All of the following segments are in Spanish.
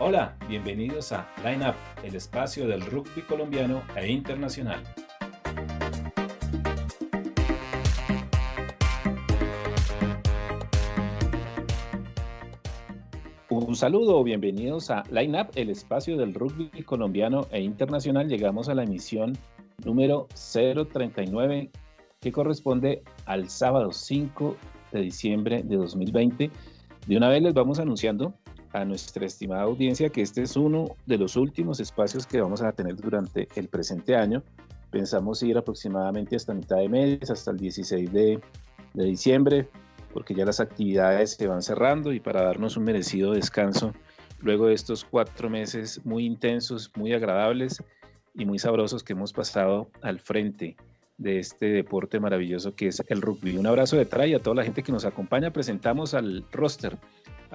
Hola, bienvenidos a Line Up, el espacio del rugby colombiano e internacional. Un saludo, bienvenidos a Line Up, el espacio del rugby colombiano e internacional. Llegamos a la emisión número 039 que corresponde al sábado 5 de diciembre de 2020. De una vez les vamos anunciando a nuestra estimada audiencia que este es uno de los últimos espacios que vamos a tener durante el presente año. Pensamos ir aproximadamente hasta mitad de mes, hasta el 16 de, de diciembre, porque ya las actividades se van cerrando y para darnos un merecido descanso luego de estos cuatro meses muy intensos, muy agradables y muy sabrosos que hemos pasado al frente de este deporte maravilloso que es el rugby. Un abrazo de Tray a toda la gente que nos acompaña. Presentamos al roster,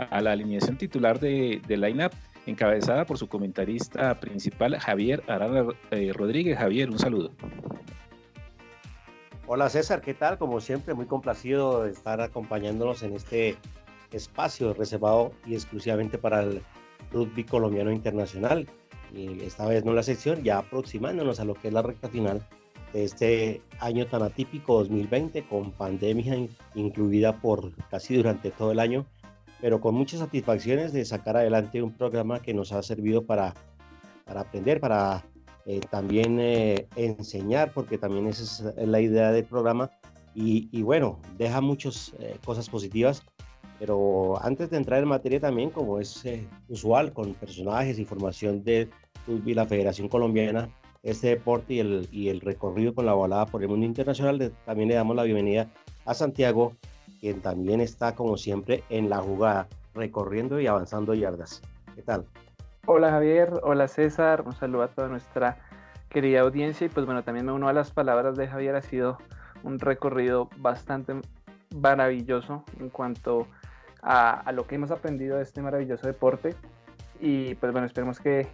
a la alineación titular de, de Line encabezada por su comentarista principal, Javier Arana eh, Rodríguez. Javier, un saludo. Hola César, ¿qué tal? Como siempre, muy complacido de estar acompañándonos en este espacio reservado y exclusivamente para el rugby colombiano internacional. Y esta vez no la sección, ya aproximándonos a lo que es la recta final de este año tan atípico 2020 con pandemia incluida por casi durante todo el año, pero con muchas satisfacciones de sacar adelante un programa que nos ha servido para, para aprender, para eh, también eh, enseñar, porque también esa es la idea del programa. Y, y bueno, deja muchas eh, cosas positivas, pero antes de entrar en materia también, como es usual, con personajes, información de la Federación Colombiana este deporte y el, y el recorrido con la balada por el mundo internacional. también le damos la bienvenida a Santiago, quien también está como siempre en la jugada, recorriendo y avanzando yardas. ¿Qué tal? Hola Javier, hola César, un saludo a toda nuestra querida audiencia y pues bueno, también me uno a las palabras de Javier, ha sido un recorrido bastante maravilloso en cuanto a, a lo que hemos aprendido de este maravilloso deporte y pues bueno, esperemos que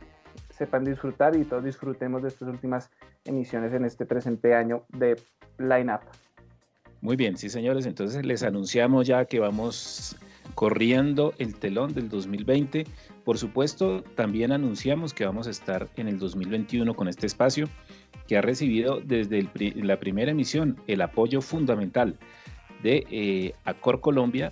sepan disfrutar y todos disfrutemos de estas últimas emisiones en este presente año de Line Up. Muy bien, sí señores, entonces les anunciamos ya que vamos corriendo el telón del 2020. Por supuesto, también anunciamos que vamos a estar en el 2021 con este espacio que ha recibido desde la primera emisión el apoyo fundamental de eh, Acor Colombia,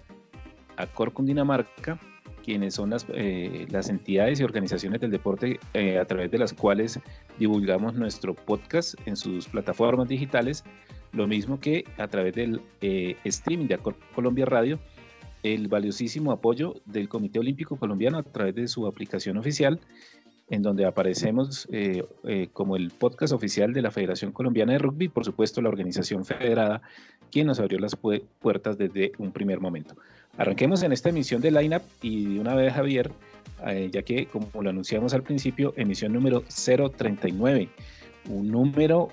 Acor Cundinamarca, quienes son las, eh, las entidades y organizaciones del deporte eh, a través de las cuales divulgamos nuestro podcast en sus plataformas digitales, lo mismo que a través del eh, streaming de Colombia Radio, el valiosísimo apoyo del Comité Olímpico Colombiano a través de su aplicación oficial, en donde aparecemos como el podcast oficial de la Federación Colombiana de Rugby, por supuesto la organización federada, quien nos abrió las puertas desde un primer momento. Arranquemos en esta emisión de Lineup y de una vez Javier, eh, ya que como lo anunciamos al principio, emisión número 039, un número,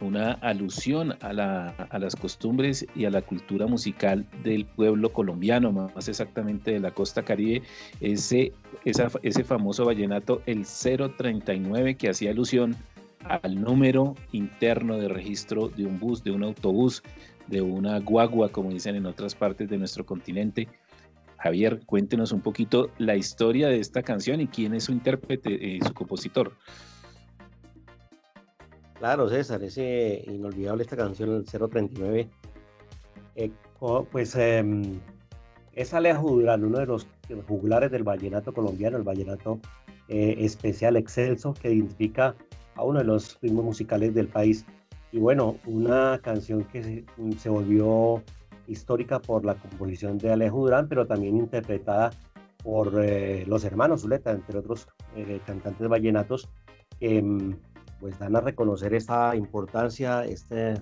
una alusión a, las costumbres y a la cultura musical del pueblo colombiano, más exactamente de la costa caribe, ese, ese famoso vallenato, el 039, que hacía alusión al número interno de registro de un bus, de un autobús, de una guagua, como dicen en otras partes de nuestro continente. Javier, cuéntenos un poquito la historia de esta canción y quién es su intérprete y su compositor. Claro, César, es inolvidable esta canción, el 039. Eh, pues em, es Durán, uno de los jugulares del vallenato colombiano, el vallenato eh, especial excelso, que identifica a uno de los ritmos musicales del país. Y bueno, una canción que se, volvió histórica por la composición de Alejo Durán, pero también interpretada por eh, los hermanos Zuleta, entre otros eh, cantantes vallenatos, que mm, pues dan a reconocer esta importancia, este,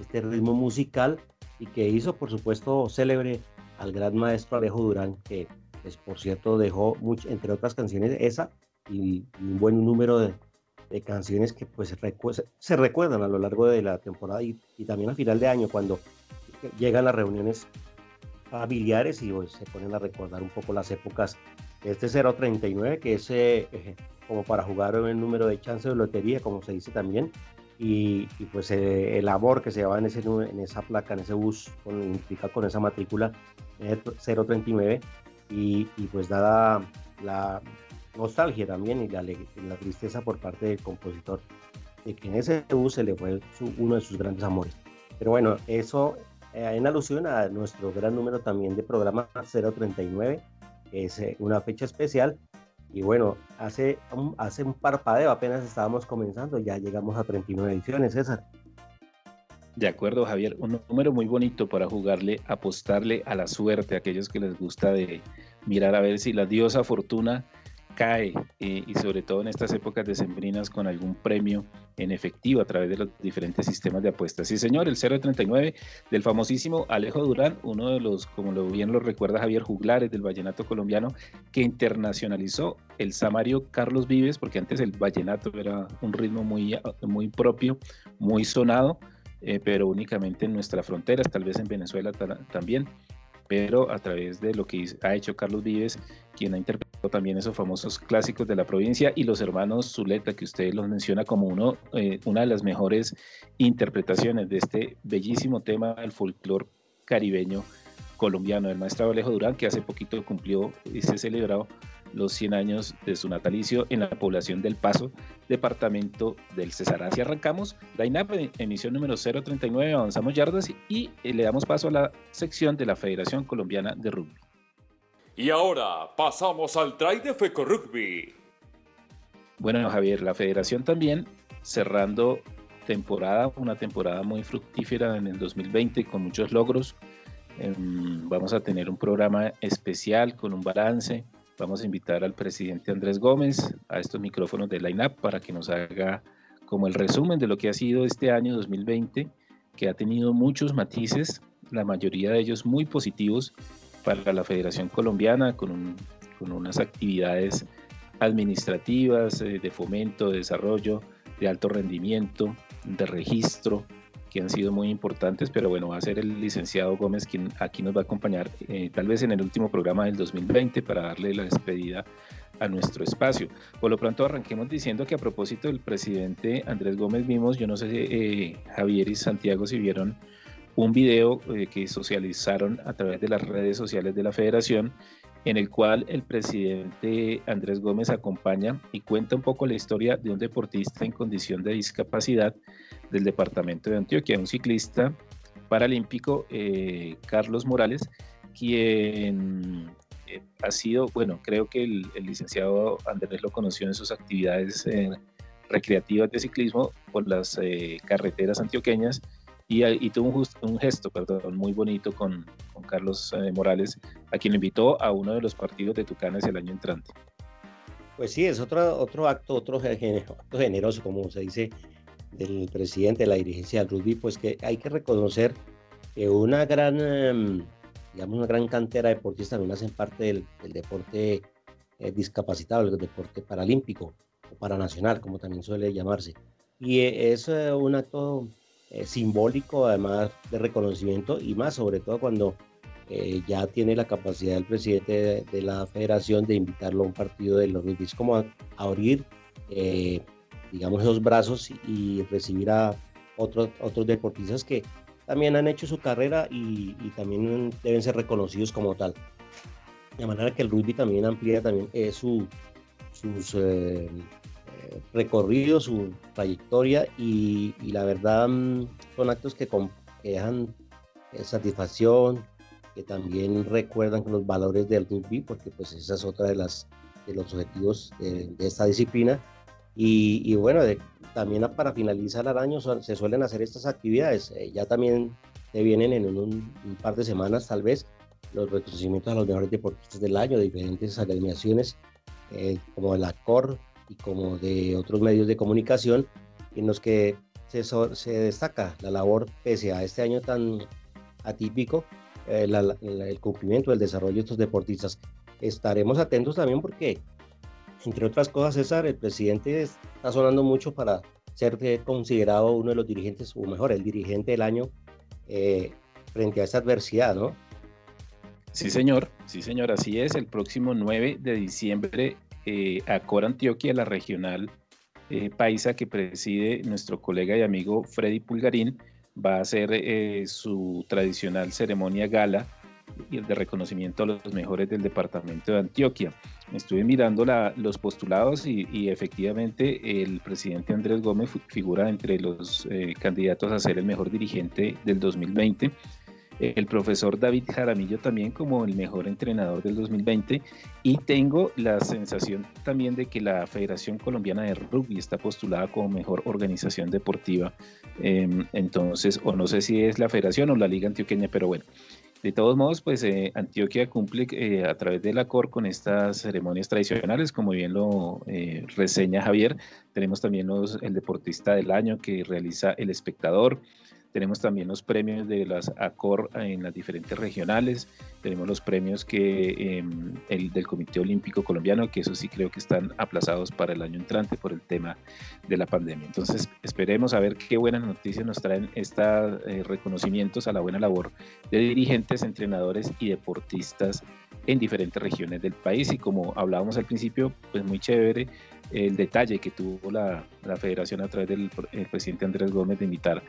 este ritmo musical y que hizo, por supuesto, célebre al gran maestro Alejo Durán, que pues, por cierto dejó, mucho, entre otras canciones, esa y un buen número de, de canciones que pues se, recuerdan a lo largo de la temporada y, también a final de año cuando llegan las reuniones familiares y pues, se ponen a recordar un poco las épocas este 039 que es eh, eh, como para jugar el número de chance de lotería como se dice también y, pues eh, el amor que se lleva en, ese, en esa placa, en ese bus con, implica con esa matrícula 039 y, y pues dada la nostalgia también y la, la, tristeza por parte del compositor de que en ese bus se le fue uno de sus grandes amores. Pero bueno, eso eh, en alusión a nuestro gran número también de programa 039, es eh, una fecha especial. Y bueno, hace un, hace un parpadeo, apenas estábamos comenzando, ya llegamos a 39 ediciones, César. De acuerdo, Javier, un número muy bonito para jugarle, apostarle a la suerte a aquellos que les gusta de mirar a ver si la diosa fortuna cae eh, y sobre todo en estas épocas decembrinas con algún premio en efectivo a través de los diferentes sistemas de apuestas. Sí, señor, el 039 del famosísimo Alejo Durán, uno de los, como lo bien lo recuerda Javier Juglares del vallenato colombiano, que internacionalizó el samario Carlos Vives, porque antes el vallenato era un ritmo muy, muy propio, muy sonado, eh, pero únicamente en nuestras fronteras, tal vez en Venezuela también pero a través de lo que ha hecho Carlos Vives, quien ha interpretado también esos famosos clásicos de la provincia, y los hermanos Zuleta, que usted los menciona como uno, eh, una de las mejores interpretaciones de este bellísimo tema del folclore caribeño colombiano, el maestro Alejo Durán, que hace poquito cumplió y se celebró los 100 años de su natalicio en la población del Paso, departamento del Cesar. Así arrancamos la INAP, emisión número 039, avanzamos yardas y eh, le damos paso a la sección de la Federación Colombiana de Rugby. Y ahora pasamos al try de FECO Rugby. Bueno, Javier, la federación también cerrando temporada, una temporada muy fructífera en el 2020 con muchos logros. Em, vamos a tener un programa especial con un balance, Vamos a invitar al presidente Andrés Gómez a estos micrófonos de Line Up para que nos haga como el resumen de lo que ha sido este año 2020, que ha tenido muchos matices, la mayoría de ellos muy positivos para la Federación Colombiana, con, con unas actividades administrativas, eh, de fomento, de desarrollo, de alto rendimiento, de registro, que han sido muy importantes, pero bueno, va a ser el licenciado Gómez quien aquí nos va a acompañar, eh, tal vez en el último programa del 2020, para darle la despedida a nuestro espacio. Por lo pronto arranquemos diciendo que a propósito del presidente Andrés Gómez vimos, yo no sé eh, Javier y Santiago si vieron un video eh, que socializaron a través de las redes sociales de la federación en el cual el presidente Andrés Gómez acompaña y cuenta un poco la historia de un deportista en condición de discapacidad del departamento de Antioquia, un ciclista paralímpico, eh, Carlos Morales, quien eh, ha sido, bueno, creo que el, licenciado Andrés lo conoció en sus actividades eh, recreativas de ciclismo por las carreteras antioqueñas y, tuvo un, gesto perdón, muy bonito con, con Carlos Morales, a quien invitó a uno de los partidos de Tucanes el año entrante. Pues sí, es otro, otro acto, otro generoso, como se dice del presidente de la dirigencia del rugby, pues que hay que reconocer que una gran, em, digamos, una gran cantera de deportistas también hacen parte del, deporte eh, discapacitado, el deporte paralímpico o paranacional, como también suele llamarse. Y eh, es eh, un acto simbólico, además de reconocimiento, y más sobre todo cuando ya tiene la capacidad el presidente de, la federación de invitarlo a un partido de los rugby, como a, abrir digamos, esos brazos y recibir a otros, otros deportistas que también han hecho su carrera y, también deben ser reconocidos como tal. De manera que el rugby también amplía también eh, su, sus eh, eh, recorridos, su trayectoria y, la verdad mm, son actos que, dejan satisfacción, que también recuerdan los valores del rugby, porque pues esa es otra de las de los objetivos de esta disciplina y, bueno, también para finalizar el año se suelen hacer estas actividades. Eh, ya también se vienen en un, par de semanas tal vez los reconocimientos a los mejores deportistas del año de diferentes agremiaciones eh, como de la y como de otros medios de comunicación en los que se, se destaca la labor pese a este año tan atípico eh, el cumplimiento del desarrollo de estos deportistas. Estaremos atentos también porque entre otras cosas, César, el presidente está sonando mucho para ser considerado uno de los dirigentes, o mejor, el dirigente del año eh, frente a esta adversidad, ¿no? Sí, señor, sí, señor, así es. El próximo 9 de diciembre, eh, Acor Antioquia, la regional eh, paisa que preside nuestro colega y amigo Freddy Pulgarín, va a hacer eh, su tradicional ceremonia gala de reconocimiento a los mejores del departamento de Antioquia. Estuve mirando los postulados y, efectivamente el presidente Andrés Gómez figura entre los eh, candidatos a ser el mejor dirigente del 2020 el profesor David Jaramillo también como el mejor entrenador del 2020 y tengo la sensación también de que la Federación Colombiana de Rugby está postulada como mejor organización deportiva. Em, entonces, o no sé si es la Federación o la Liga Antioqueña, pero bueno. De todos modos, pues eh, Antioquia cumple eh, a través de la con estas ceremonias tradicionales, como bien lo eh, reseña Javier. Tenemos también los, el deportista del año que realiza el espectador. Tenemos también los premios de las ACOR en las diferentes regionales. Tenemos los premios que em, el del Comité Olímpico Colombiano, que eso sí creo que están aplazados para el año entrante por el tema de la pandemia. Entonces esperemos a ver qué buenas noticias nos traen estos eh, reconocimientos a la buena labor de dirigentes, entrenadores y deportistas en diferentes regiones del país. Y como hablábamos al principio, pues muy chévere el detalle que tuvo la, federación a través del presidente Andrés Gómez de invitar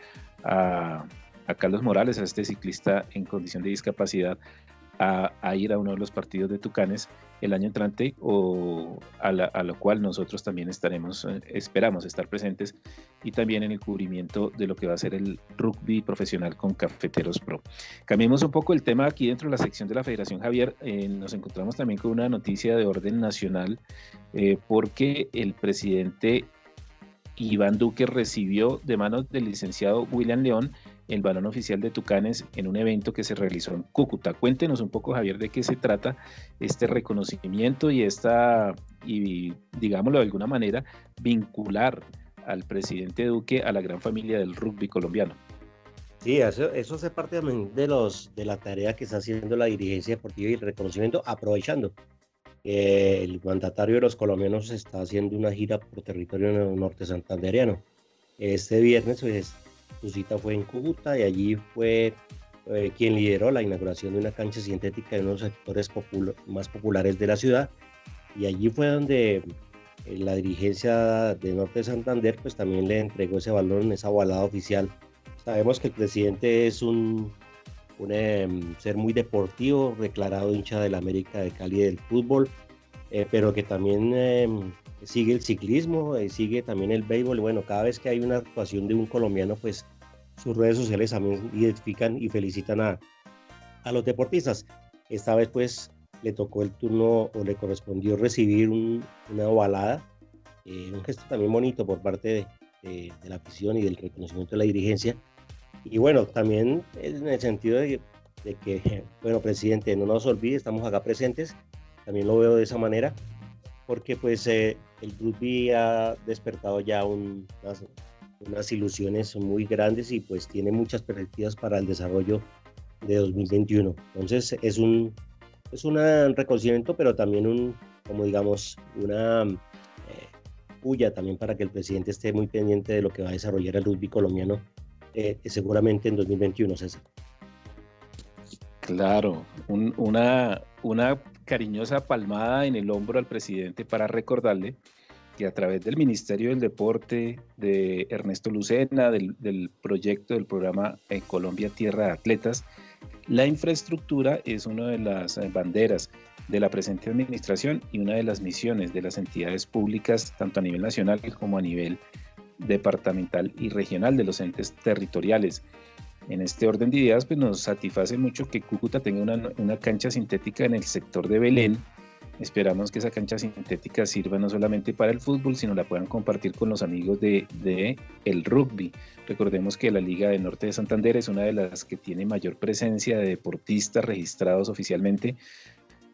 a, a, Carlos Morales, a este ciclista en condición de discapacidad, a, ir a uno de los partidos de Tucanes el año entrante o a, lo cual nosotros también estaremos, eh, esperamos estar presentes y también en el cubrimiento de lo que va a ser el rugby profesional con Cafeteros Pro. Cambiemos un poco el tema aquí dentro de la sección de la Federación Javier. Eh, nos encontramos también con una noticia de orden nacional eh, porque el presidente Iván Duque recibió de manos del licenciado William León el balón oficial de Tucanes en un evento que se realizó en Cúcuta. Cuéntenos un poco, Javier, de qué se trata este reconocimiento y esta, y digámoslo de alguna manera, vincular al presidente Duque a la gran familia del rugby colombiano. Sí, eso, eso hace parte de, los, de la tarea que está haciendo la dirigencia deportiva y el reconocimiento, aprovechando que el mandatario de los colombianos está haciendo una gira por territorio norte santanderiano. Este viernes pues, su cita fue en Cúcuta y allí fue eh, quien lideró la inauguración de una cancha sintética en uno de los sectores más populares de la ciudad. Y allí fue donde eh, la dirigencia de Norte de Santander pues también le entregó ese balón, esa balada oficial. Sabemos que el presidente es un, un em, ser muy deportivo, declarado hincha de la América de Cali del fútbol, eh, pero que también em, sigue el ciclismo, eh, sigue también el béisbol. Bueno, cada vez que hay una actuación de un colombiano, pues sus redes sociales también identifican y felicitan a, a los deportistas. Esta vez pues le tocó el turno o le correspondió recibir una ovalada, eh, un gesto también bonito por parte de, de, la afición y del reconocimiento de la dirigencia. Y bueno, también en el sentido de, de que, bueno, presidente, no nos olvide, estamos acá presentes, también lo veo de esa manera, porque pues eh, el rugby ha despertado ya unas, unas, ilusiones muy grandes y pues tiene muchas perspectivas para el desarrollo de 2021. Entonces es un, es un reconocimiento, pero también un, como digamos, una eh, también para que el presidente esté muy pendiente de lo que va a desarrollar el rugby colombiano eh, seguramente en 2021, César. Claro, una, una cariñosa palmada en el hombro al presidente para recordarle que a través del Ministerio del Deporte de Ernesto Lucena, del, proyecto del programa en Colombia Tierra de Atletas, la infraestructura es una de las eh, banderas de la presente administración y una de las misiones de las entidades públicas, tanto a nivel nacional como a nivel departamental y regional de los entes territoriales. En este orden de ideas, pues nos satisface mucho que Cúcuta tenga una, cancha sintética en el sector de Belén. Esperamos que esa cancha sintética sirva no solamente para el fútbol, sino la puedan compartir con los amigos de, el rugby. Recordemos que la Liga de Norte de Santander es una de las que tiene mayor presencia de deportistas registrados oficialmente.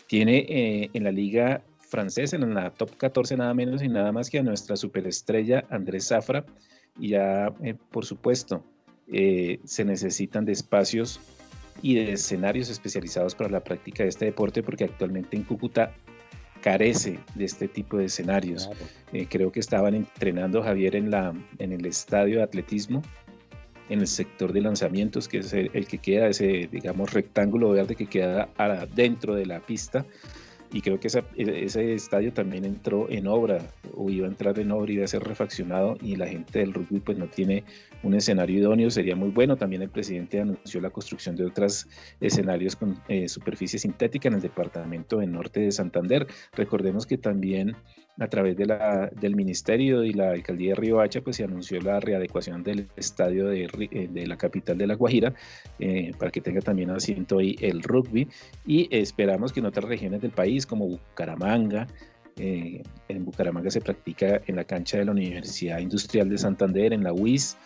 Tiene eh, en la liga francesa, en la top 14 nada menos y nada más que a nuestra superestrella Andrés Zafra. Y ya, eh, por supuesto, eh, se necesitan de espacios y de escenarios especializados para la práctica de este deporte porque actualmente en Cúcuta carece de este tipo de escenarios. Eh, creo que estaban entrenando Javier en, la, en el estadio de atletismo, en el sector de lanzamientos, que es el, que queda, ese, digamos, rectángulo verde que queda dentro de la pista. Y creo que ese estadio también entró en obra o iba a entrar en obra y iba a ser refaccionado y la gente del rugby pues no tiene un escenario idóneo, sería muy bueno. También el presidente anunció la construcción de otros escenarios con eh, superficie sintética en el departamento del norte de Santander. Recordemos que también a través de la, del ministerio y la alcaldía de Río Hacha pues se anunció la readecuación del estadio de, eh, de la capital de La Guajira eh, para que tenga también asiento ahí el rugby. Y esperamos que en otras regiones del país como Bucaramanga, eh, en Bucaramanga se practica en la cancha de la Universidad Industrial de Santander, en la UIS,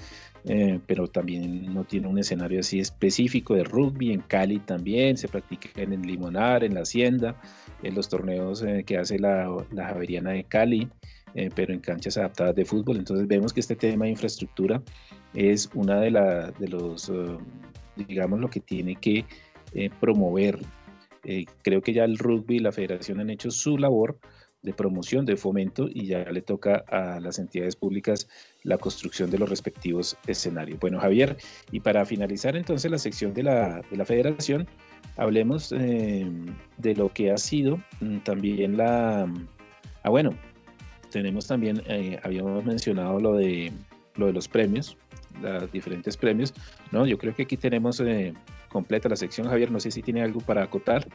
eh, pero también no tiene un escenario así específico de rugby. En Cali también se practica en el Limonar, en la Hacienda, en los torneos eh, que hace la, la, Javeriana de Cali, pero en canchas adaptadas de fútbol. Entonces vemos que este tema de infraestructura es una de, la, de los, digamos, lo que tiene que promover. creo que ya el rugby y la federación han hecho su labor de promoción, de fomento y ya le toca a las entidades públicas la construcción de los respectivos escenarios. Bueno, Javier, y para finalizar entonces la sección de la, de la federación, hablemos eh, de lo que ha sido mm, también la... Ah, bueno, tenemos también, eh, habíamos mencionado lo de, lo de los premios, los diferentes premios, ¿no? Yo creo que aquí tenemos eh, completa la sección, Javier, no sé si tiene algo para acotar.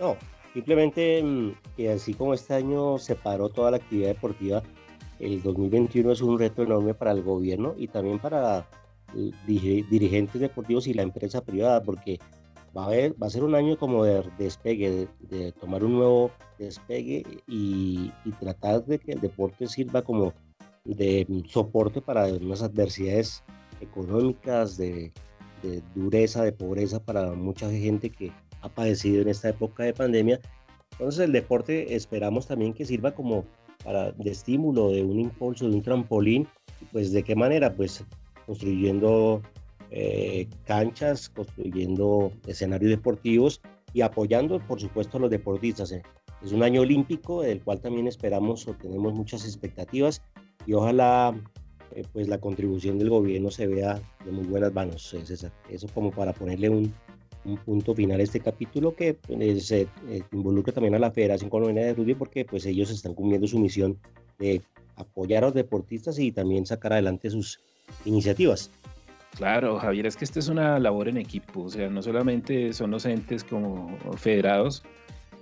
No, Simplemente mm, que así como este año se paró toda la actividad deportiva, el 2021 es un reto enorme para el gobierno y también para dirigentes deportivos y la empresa privada, porque va a, haber, va a ser un año como de despegue, de, tomar un nuevo despegue y, tratar de que el deporte sirva como de soporte para unas adversidades económicas, de, de dureza, de pobreza para mucha gente que ha padecido en esta época de pandemia. Entonces el deporte esperamos también que sirva como para, de estímulo, de un impulso, de un trampolín. Pues de qué manera? Pues construyendo eh, canchas, construyendo escenarios deportivos y apoyando, por supuesto, a los deportistas. Eh. Es un año olímpico del cual también esperamos o tenemos muchas expectativas y ojalá eh, pues la contribución del gobierno se vea de muy buenas manos, César. Eso como para ponerle un, un punto final a este capítulo que pues, se eh, involucra también a la Federación Colombiana de Rugby porque pues ellos están cumpliendo su misión de apoyar a los deportistas y también sacar adelante sus iniciativas. Claro, Javier, es que esta es una labor en equipo, o sea, no solamente son los entes como federados,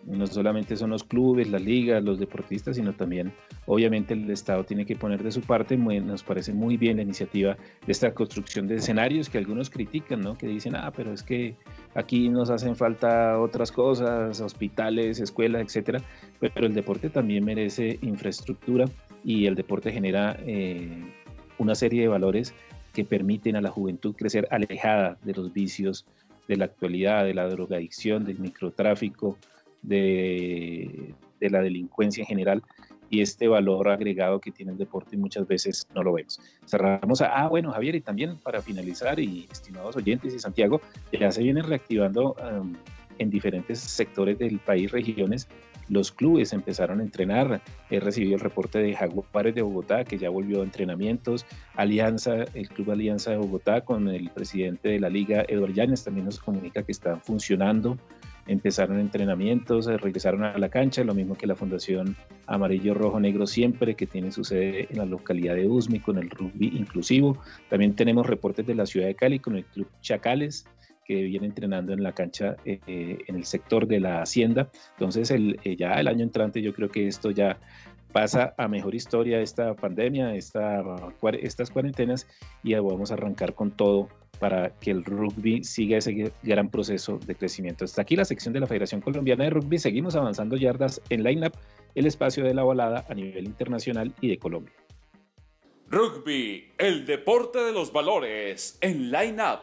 no solamente son los clubes, las ligas, los deportistas, sino también, obviamente, el Estado tiene que poner de su parte. nos parece muy bien la iniciativa de esta construcción de escenarios que algunos critican, ¿no? Que dicen, ah, pero es que aquí nos hacen falta otras cosas, hospitales, escuelas, etcétera. Pero el deporte también merece infraestructura y el deporte genera eh, una serie de valores que permiten a la juventud crecer alejada de los vicios de la actualidad, de la drogadicción, del microtráfico, de, la delincuencia en general y este valor agregado que tiene el deporte muchas veces no lo vemos. Cerramos a, ah, bueno, Javier, y también para finalizar, y estimados oyentes y Santiago, ya se viene reactivando en diferentes sectores del país, regiones, los clubes empezaron a entrenar. He recibido el reporte de Jaguares de Bogotá, que ya volvió a entrenamientos. Alianza, el Club Alianza de Bogotá, con el presidente de la liga, Eduardo Llanes, también nos comunica que están funcionando empezaron entrenamientos, eh, regresaron a la cancha, lo mismo que la Fundación Amarillo Rojo Negro Siempre, que tiene su sede en la localidad de Usmi con el rugby inclusivo. También tenemos reportes de la ciudad de Cali con el Club Chacales, que viene entrenando en la cancha eh, en el sector de la hacienda. Entonces, el, eh, ya el año entrante yo creo que esto ya pasa a mejor historia esta pandemia, esta, estas cuarentenas y vamos a arrancar con todo para que el rugby siga ese gran proceso de crecimiento. Hasta aquí la sección de la Federación Colombiana de Rugby. Seguimos avanzando yardas en Lineup, el espacio de la balada a nivel internacional y de Colombia. Rugby, el deporte de los valores en Lineup.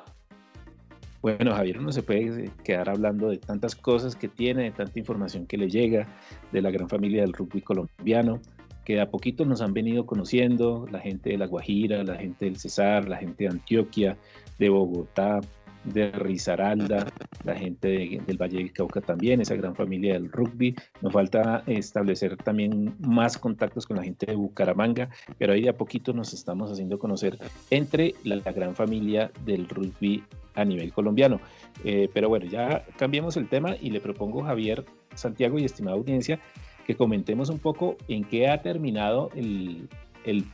Bueno, Javier no se puede quedar hablando de tantas cosas que tiene, de tanta información que le llega de la gran familia del rugby colombiano, que a poquito nos han venido conociendo, la gente de La Guajira, la gente del Cesar, la gente de Antioquia, de Bogotá, de Risaralda, la gente del Valle del Cauca también, esa gran familia del rugby. Nos falta establecer también más contactos con la gente de Bucaramanga, pero ahí de a poquito nos estamos haciendo conocer entre la, gran familia del rugby a nivel colombiano. Eh, pero bueno, ya cambiemos el tema y le propongo Javier, Santiago y estimada audiencia que comentemos un poco en qué ha terminado el,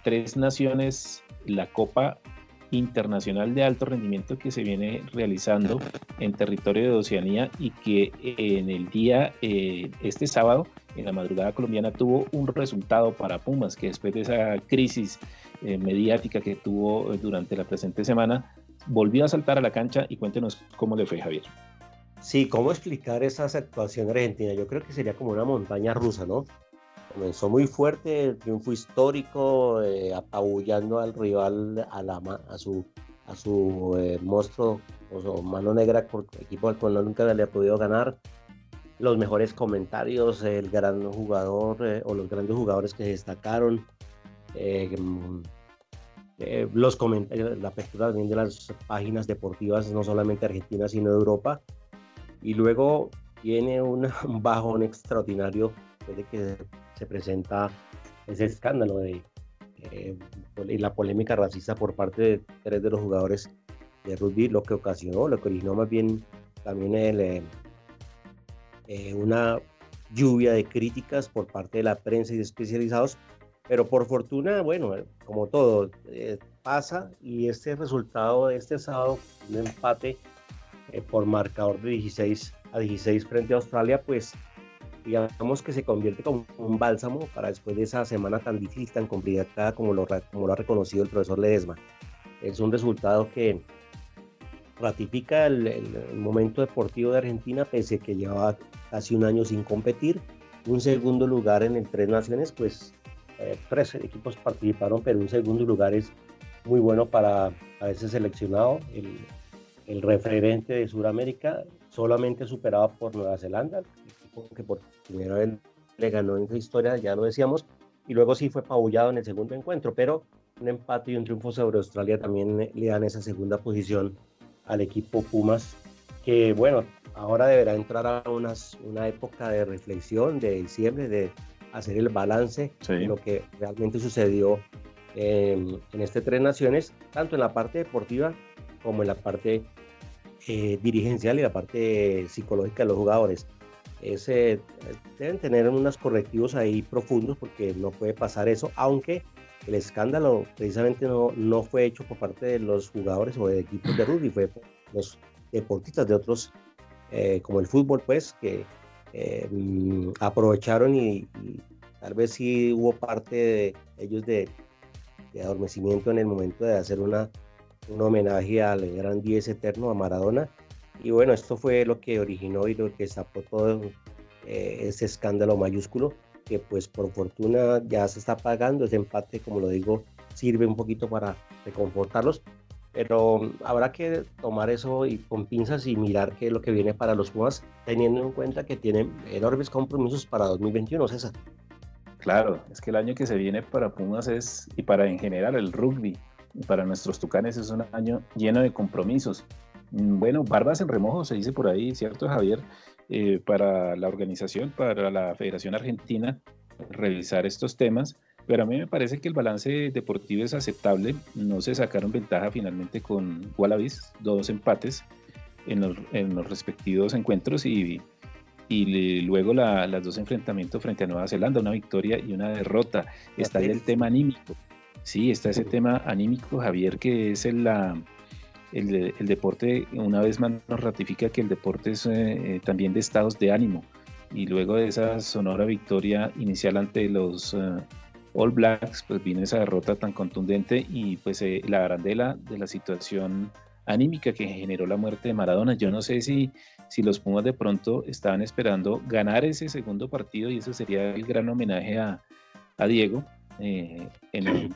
Tres Naciones, la Copa internacional de alto rendimiento que se viene realizando en territorio de Oceanía y que en el día, eh, este sábado, en la madrugada colombiana, tuvo un resultado para Pumas, que después de esa crisis eh, mediática que tuvo durante la presente semana, volvió a saltar a la cancha y cuéntenos cómo le fue Javier. Sí, ¿cómo explicar esa actuación argentina? Yo creo que sería como una montaña rusa, ¿no? comenzó muy fuerte, el triunfo histórico, eh, apabullando al rival a, la, a su, a su eh, monstruo o su mano negra, por equipo al cual nunca le ha podido ganar. Los mejores comentarios, el gran jugador eh, o los grandes jugadores que destacaron, mm, los comentarios, la apertura también de las páginas deportivas, no solamente argentinas, sino de Europa. Y luego tiene un bajón extraordinario desde que se presenta ese escándalo de eh, la polémica racista por parte de tres de los jugadores de rugby, lo que ocasionó, lo que originó más bien también eh, eh, una lluvia de críticas por parte de la prensa y de especializados, pero por fortuna, bueno, como todo, pasa y este resultado de este sábado, un empate por marcador de 16 a 16 frente a Australia, pues digamos que se convierte como un bálsamo para después de esa semana tan difícil, tan complicada como lo, como lo ha reconocido el profesor Ledesma. Es un resultado que ratifica el, momento deportivo de Argentina, pese a que llevaba casi un año sin competir. Un segundo lugar en el Tres Naciones, pues eh, tres equipos participaron, pero un segundo lugar es muy bueno para a ese seleccionado, el, el referente de Sudamérica, solamente superado por Nueva Zelanda, que por primera vez le ganó en su historia, ya lo decíamos, y luego sí fue pabullado en el segundo encuentro, pero un empate y un triunfo sobre Australia también le dan esa segunda posición al equipo Pumas, que bueno, ahora deberá entrar a unas, una época de reflexión de diciembre, de hacer el balance de lo que realmente sucedió en este Tres Naciones, tanto en la parte deportiva como en la parte eh, dirigencial y la parte psicológica de los jugadores. Ese, deben tener unos correctivos ahí profundos porque no puede pasar eso, aunque el escándalo precisamente no, no fue hecho por parte de los jugadores o de equipos de rugby, fue por los deportistas de otros, eh, como el fútbol, pues, que eh, aprovecharon y, tal vez sí hubo parte de ellos de, de, adormecimiento en el momento de hacer una, un homenaje al gran 10 eterno, a Maradona, y bueno, esto fue lo que originó y lo que sacó todo eh, ese escándalo mayúsculo, que pues por fortuna ya se está pagando. Ese empate, como lo digo, sirve un poquito para reconfortarlos. Pero habrá que tomar eso y con pinzas y mirar qué es lo que viene para los Pumas, teniendo en cuenta que tienen enormes compromisos para 2021, César. Claro, es que el año que se viene para Pumas es, y para en general el rugby, para nuestros tucanes es un año lleno de compromisos. Mm, bueno, barbas en remojo se dice por ahí, ¿cierto, Javier? Eh, para la organización, para la Federación Argentina, revisar estos temas. Pero a mí me parece que el balance deportivo es aceptable. No se sacaron ventaja finalmente con Wallabies, dos empates en los, respectivos encuentros y, y luego los dos enfrentamientos frente a Nueva Zelanda, una victoria y una derrota. Está ahí el tema anímico. Sí, está ese tema anímico, Javier, que es la, el, deporte una vez más nos ratifica que el deporte es eh, eh, también de estados de ánimo. Y luego de esa sonora victoria inicial ante los eh, All Blacks, pues viene esa derrota tan contundente y pues la grandela de la situación anímica que generó la muerte de Maradona. Yo no sé si, si los Pumas de pronto estaban esperando ganar ese segundo partido y eso sería el gran homenaje a, a Diego en el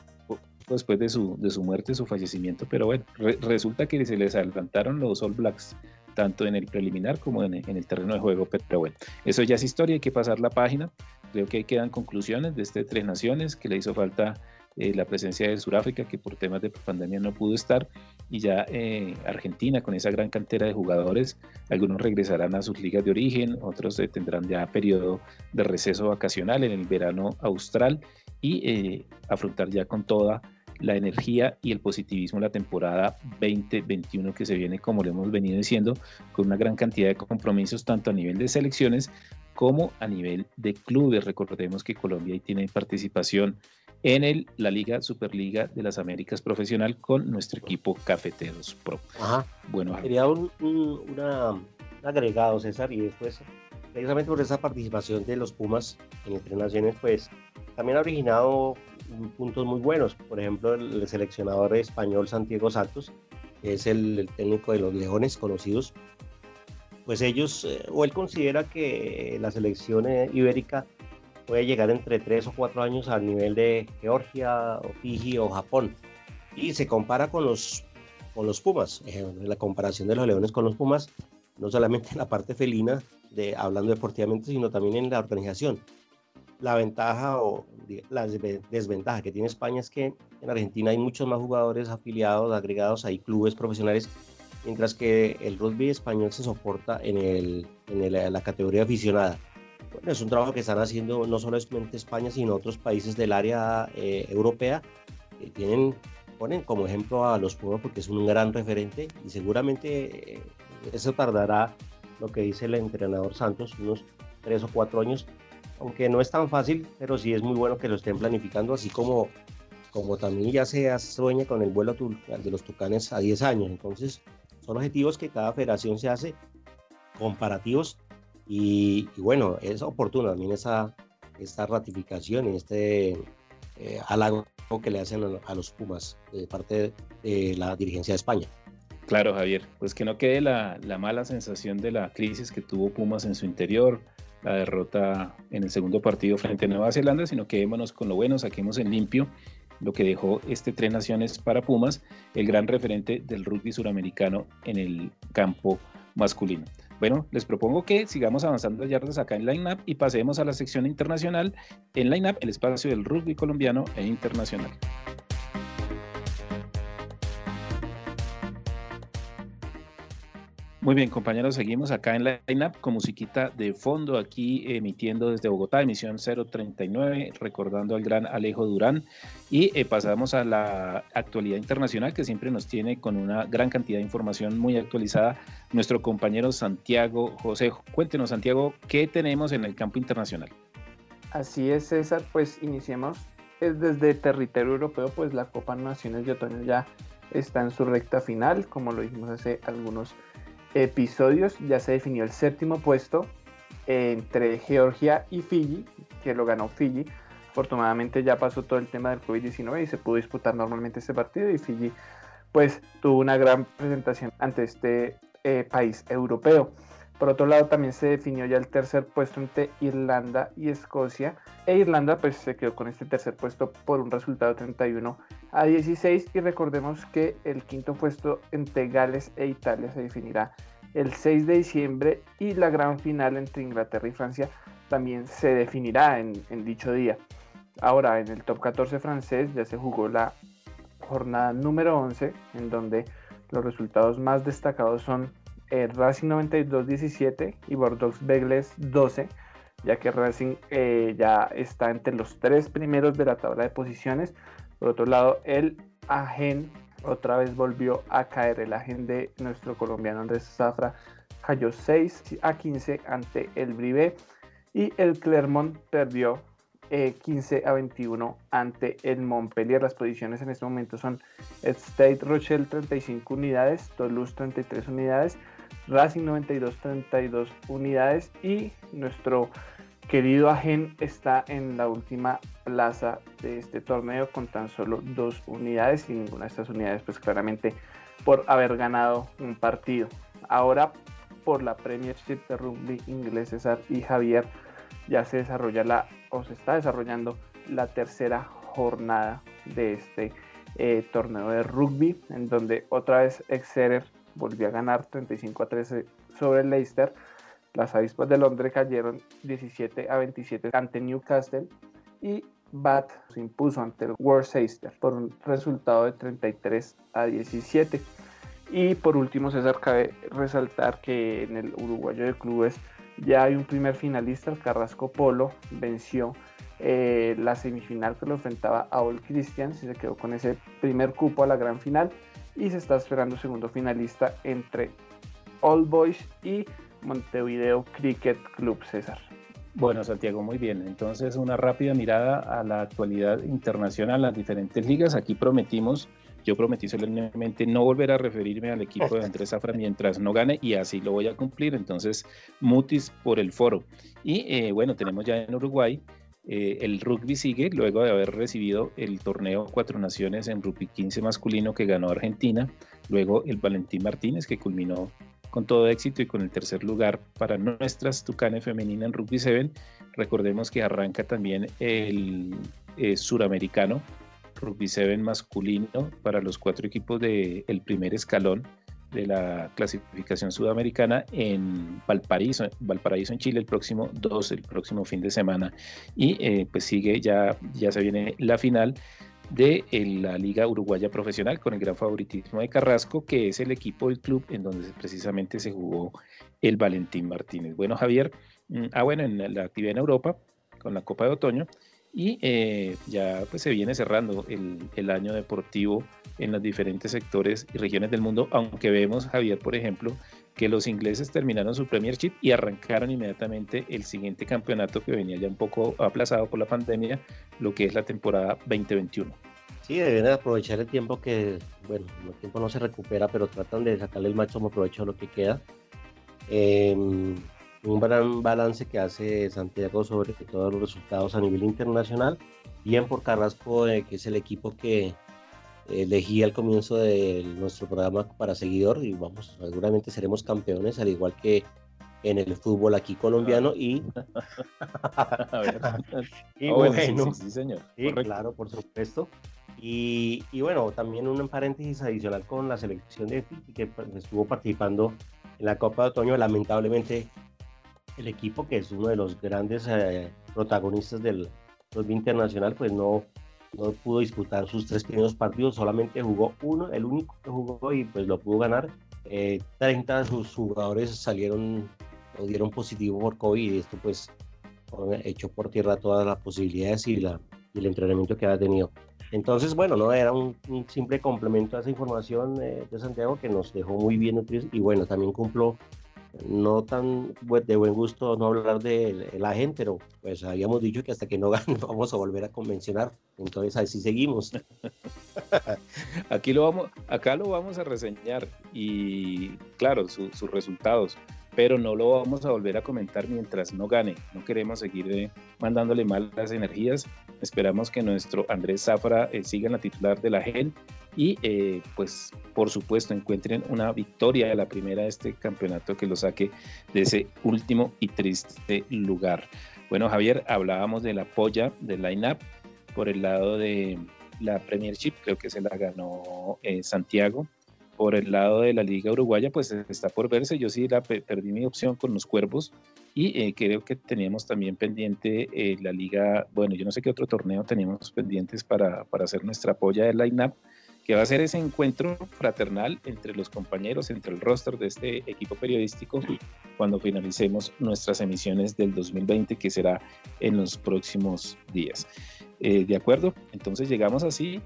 después de su, de su muerte, su fallecimiento, pero bueno, resulta que se les adelantaron los All Blacks tanto en el preliminar como en, el terreno de juego, pero bueno, eso ya es historia, hay que pasar la página, creo que ahí quedan conclusiones de este Tres Naciones, que le hizo falta eh, la presencia de Sudáfrica, que por temas de pandemia no pudo estar, y ya eh, Argentina con esa gran cantera de jugadores, algunos regresarán a sus ligas de origen, otros eh, tendrán ya periodo de receso vacacional en el verano austral y afrontar ya con toda la energía y el positivismo la temporada 2021 que se viene, como lo hemos venido diciendo, con una gran cantidad de compromisos tanto a nivel de selecciones como a nivel de clubes. Recordemos que Colombia tiene participación en el, la Liga Superliga de las Américas Profesional con nuestro equipo Cafeteros Pro. Ajá. Bueno, quería un, agregado, César, y después, precisamente por esa participación de los Pumas en Entre Naciones, pues también ha originado puntos muy buenos. Por ejemplo, el, seleccionador español Santiago Santos, que es el, técnico de los Leones conocidos, pues ellos, eh, o él considera que la selección eh, ibérica puede llegar entre tres o cuatro años al nivel de Georgia o Fiji o Japón. Y se compara con los, con los Pumas, la comparación de los Leones con los Pumas, no solamente en la parte felina, de, hablando deportivamente, sino también en la organización. La ventaja o la desventaja que tiene España es que en Argentina hay muchos más jugadores afiliados, agregados, hay clubes profesionales, mientras que el rugby español se soporta en, el, en la categoría aficionada bueno, es un trabajo que están haciendo no solamente España, sino otros países del área eh, europea. que tienen, ponen como ejemplo a los Pumas porque es un gran referente y seguramente eh, eso tardará, lo que dice el entrenador Santos, unos tres o cuatro años, aunque no es tan fácil, pero sí es muy bueno que lo estén planificando, así como, como también ya se sueña con el vuelo de los Tucanes a 10 años. Entonces, son objetivos que cada federación se hace comparativos y, bueno, es oportuno también esa, esta ratificación y este eh, halago que le hacen a los Pumas de parte de la dirigencia de España. Claro, Javier, pues que no quede la, la, mala sensación de la crisis que tuvo Pumas en su interior, la derrota en el segundo partido frente a Nueva Zelanda, sino quedémonos con lo bueno, saquemos en limpio lo que dejó este Tres Naciones para Pumas, el gran referente del rugby suramericano en el campo masculino. Bueno, les propongo que sigamos avanzando yardas acá en Line Up y pasemos a la sección internacional en Line Up, el espacio del rugby colombiano e internacional. Muy bien, compañeros, seguimos acá en la line con musiquita de fondo, aquí emitiendo desde Bogotá, emisión 039, recordando al gran Alejo Durán. Y eh, pasamos a la actualidad internacional, que siempre nos tiene con una gran cantidad de información muy actualizada nuestro compañero Santiago José. Cuéntenos, Santiago, ¿qué tenemos en el campo internacional? Así es, César, pues iniciemos es desde territorio europeo, pues la Copa Naciones de Otoño ya está en su recta final, como lo dijimos hace algunos episodios ya se definió el séptimo puesto entre Georgia y Fiji, que lo ganó Fiji. Afortunadamente ya pasó todo el tema del COVID-19 y se pudo disputar normalmente este partido y Fiji pues tuvo una gran presentación ante este eh, país europeo. Por otro lado, también se definió ya el tercer puesto entre Irlanda y Escocia. E Irlanda pues se quedó con este tercer puesto por un resultado 31 a 16. Y recordemos que el quinto puesto entre Gales e Italia se definirá el 6 de diciembre y la gran final entre Inglaterra y Francia también se definirá en, en dicho día. Ahora, en el top 14 francés ya se jugó la jornada número 11, en donde los resultados más destacados son eh, Racing 92-17 y Bordeaux Begles 12, ya que Racing eh, ya está entre los tres primeros de la tabla de posiciones. Por otro lado, el Agen otra vez volvió a caer. El Agen de nuestro colombiano Andrés Zafra cayó 6 a 15 ante el Brive y el Clermont perdió 15 eh, a 21 ante el Montpellier. Las posiciones en este momento son State Rochelle 35 unidades, Toulouse 33 unidades, Racing 92, 32 unidades y nuestro querido Agen está en la última plaza de este torneo con tan solo dos unidades y ninguna de estas unidades pues claramente por haber ganado un partido. Ahora por la Premiership de rugby inglés César y Javier ya se desarrolla la o se está desarrollando la tercera jornada de este eh, torneo de rugby en donde otra vez Exeter volvió a ganar 35 a 13 sobre Leicester. Las avispas de Londres cayeron 17 a 27 ante Newcastle y Bath se impuso ante el Worcester por un resultado de 33 a 17. Y por último, César, cabe resaltar que en el uruguayo de clubes ya hay un primer finalista, el Carrasco Polo, venció eh, la semifinal que lo enfrentaba a All Christians y se quedó con ese primer cupo a la gran final y se está esperando segundo finalista entre All Boys y Montevideo Cricket Club César. Bueno, Santiago, muy bien. Entonces, una rápida mirada a la actualidad internacional, las diferentes ligas. Aquí prometimos, yo prometí solemnemente no volver a referirme al equipo de Andrés Zafra mientras no gane y así lo voy a cumplir. Entonces, mutis por el foro. Y eh, bueno, tenemos ya en Uruguay eh, el rugby sigue luego de haber recibido el torneo Cuatro Naciones en rugby 15 masculino que ganó Argentina, luego el Valentín Martínez que culminó con todo éxito y con el tercer lugar para nuestras Tucanes femenina en rugby 7. Recordemos que arranca también el eh, suramericano rugby 7 masculino para los cuatro equipos del primer escalón de la clasificación sudamericana en Valparaíso, Valparaíso en Chile el próximo 2, el próximo fin de semana. Y eh, pues sigue, ya, ya se viene la final de la Liga Uruguaya Profesional con el gran favoritismo de Carrasco, que es el equipo del club en donde precisamente se jugó el Valentín Martínez. Bueno, Javier, mm, ah, bueno, en la actividad en Europa con la Copa de Otoño y eh, ya pues se viene cerrando el, el año deportivo en los diferentes sectores y regiones del mundo, aunque vemos, Javier, por ejemplo, que los ingleses terminaron su Premiership y arrancaron inmediatamente el siguiente campeonato que venía ya un poco aplazado por la pandemia, lo que es la temporada 2021. Sí, deben aprovechar el tiempo que, bueno, el tiempo no se recupera, pero tratan de sacarle el máximo provecho a lo que queda. Em, un gran balance que hace Santiago sobre todos los resultados a nivel internacional, bien por Carrasco, eh, que es el equipo que, elegí al comienzo de nuestro programa para seguidor y vamos, seguramente seremos campeones, al igual que en el fútbol aquí colombiano y, y bueno, sí, señor. claro, por supuesto. Y, y, bueno, también un paréntesis adicional con la selección de que estuvo participando en la Copa de Otoño. Lamentablemente, el equipo, que es uno de los grandes eh, protagonistas del rugby internacional, pues no, no pudo disputar sus tres primeros partidos, solamente jugó uno, el único que jugó y pues lo pudo ganar. 30 de sus jugadores salieron o dieron positivo por COVID y esto pues echó por tierra todas las posibilidades y, el entrenamiento que había tenido. Entonces, bueno, no era un, simple complemento a esa información eh, de Santiago que nos dejó muy bien y bueno, también cumplo no tan de buen gusto no hablar de la gente, pero pues habíamos dicho que hasta que no gane vamos a volver a convencionar. Entonces así seguimos. Aquí lo vamos, acá lo vamos a reseñar y claro, sus resultados, pero no lo vamos a volver a comentar mientras no gane. No queremos seguir eh, mandándole malas energías. Esperamos que nuestro Andrés Zafra eh, siga en la titular de la GEN y eh, pues por supuesto encuentren una victoria de la primera de este campeonato que lo saque de ese último y triste lugar. Bueno Javier, hablábamos de la polla del line-up por el lado de la Premiership, creo que se la ganó eh, Santiago. Por el lado de la Liga Uruguaya, pues está por verse. Yo sí la perdí mi opción con los Cuervos y eh, creo que teníamos también pendiente la Liga, bueno, yo no sé qué otro torneo teníamos pendientes para, para hacer nuestra polla del line-up que va a ser ese encuentro fraternal entre los compañeros, entre el roster de este equipo periodístico, cuando finalicemos nuestras emisiones del 2020, que será en los próximos días. Eh, ¿De acuerdo? Entonces llegamos así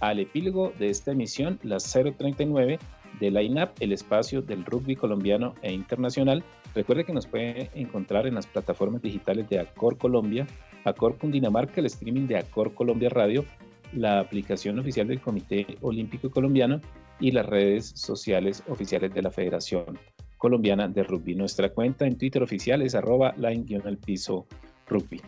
al epílogo de esta emisión, las 039 de la INAP, el espacio del rugby colombiano e internacional. Recuerde que nos puede encontrar en las plataformas digitales de Acor Colombia, Acor Cundinamarca, el streaming de Acor Colombia Radio la aplicación oficial del Comité Olímpico Colombiano y las redes sociales oficiales de la Federación Colombiana de Rugby. Nuestra cuenta en Twitter oficial es arroba line-piso rugby.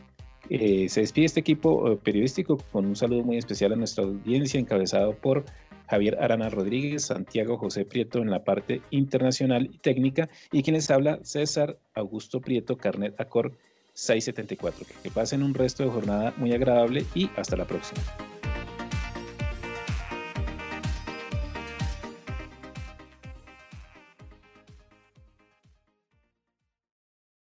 Eh, se despide este equipo eh, periodístico con un saludo muy especial a nuestra audiencia encabezado por Javier Arana Rodríguez, Santiago José Prieto en la parte internacional y técnica y quienes habla César Augusto Prieto, Carnet Acor 674. Que pasen un resto de jornada muy agradable y hasta la próxima.